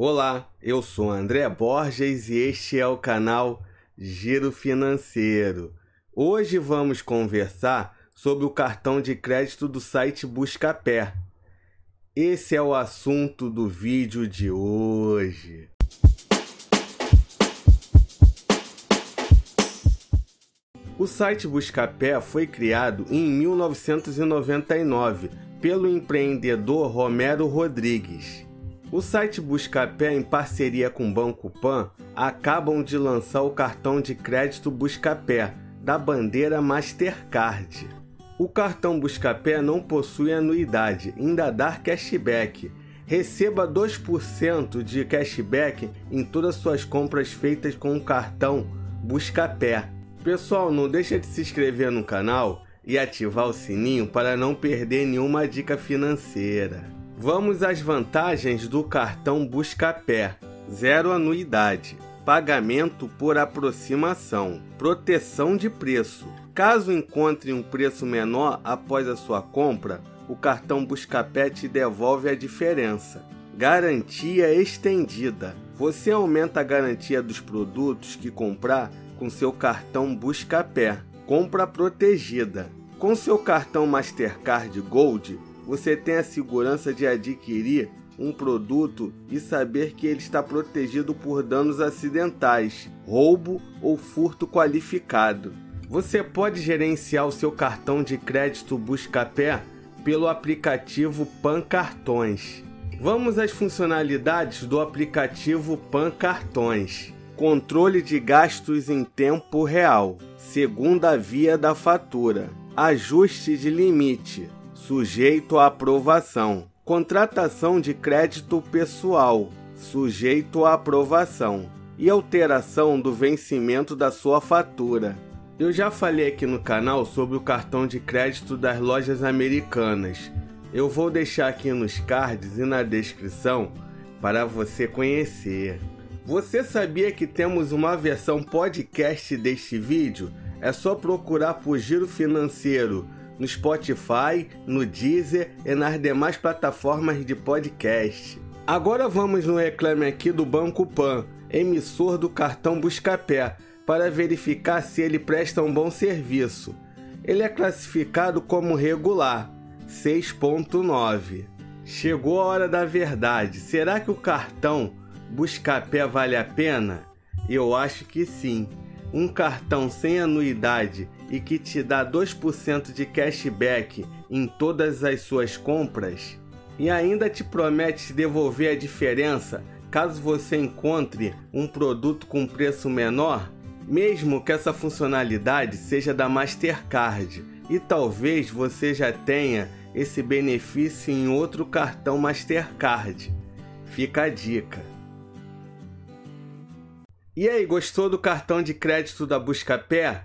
Olá, eu sou André Borges e este é o canal Giro Financeiro. Hoje vamos conversar sobre o cartão de crédito do site Buscapé. Esse é o assunto do vídeo de hoje. O site Buscapé foi criado em 1999 pelo empreendedor Romero Rodrigues. O site Buscapé, em parceria com o Banco Pan, acabam de lançar o cartão de crédito Buscapé, da bandeira Mastercard. O cartão Buscapé não possui anuidade, ainda dá cashback. Receba 2% de cashback em todas suas compras feitas com o cartão Buscapé. Pessoal, não deixa de se inscrever no canal e ativar o sininho para não perder nenhuma dica financeira. Vamos às vantagens do cartão Buscapé. Zero anuidade. Pagamento por aproximação. Proteção de preço. Caso encontre um preço menor após a sua compra, o cartão Buscapé te devolve a diferença. Garantia estendida. Você aumenta a garantia dos produtos que comprar com seu cartão Buscapé. Compra protegida. Com seu cartão Mastercard Gold, você tem a segurança de adquirir um produto e saber que ele está protegido por danos acidentais, roubo ou furto qualificado. Você pode gerenciar o seu cartão de crédito Buscapé pelo aplicativo Pan Cartões. Vamos às funcionalidades do aplicativo Pan Cartões. Controle de gastos em tempo real, segunda via da fatura, ajuste de limite, sujeito à aprovação. Contratação de crédito pessoal, sujeito à aprovação. E alteração do vencimento da sua fatura. Eu já falei aqui no canal sobre o cartão de crédito das lojas americanas. Eu vou deixar aqui nos cards e na descrição para você conhecer. Você sabia que temos uma versão podcast deste vídeo? É só procurar por Giro Financeiro no Spotify, no Deezer e nas demais plataformas de podcast. Agora vamos no reclame aqui do Banco Pan, emissor do cartão Buscapé, para verificar se ele presta um bom serviço. Ele é classificado como regular, 6.9. Chegou a hora da verdade. Será que o cartão Buscapé vale a pena? Eu acho que sim um cartão sem anuidade e que te dá 2% de cashback em todas as suas compras e ainda te promete devolver a diferença caso você encontre um produto com preço menor, mesmo que essa funcionalidade seja da Mastercard e talvez você já tenha esse benefício em outro cartão Mastercard. Fica a dica. E aí, gostou do cartão de crédito da Buscapé?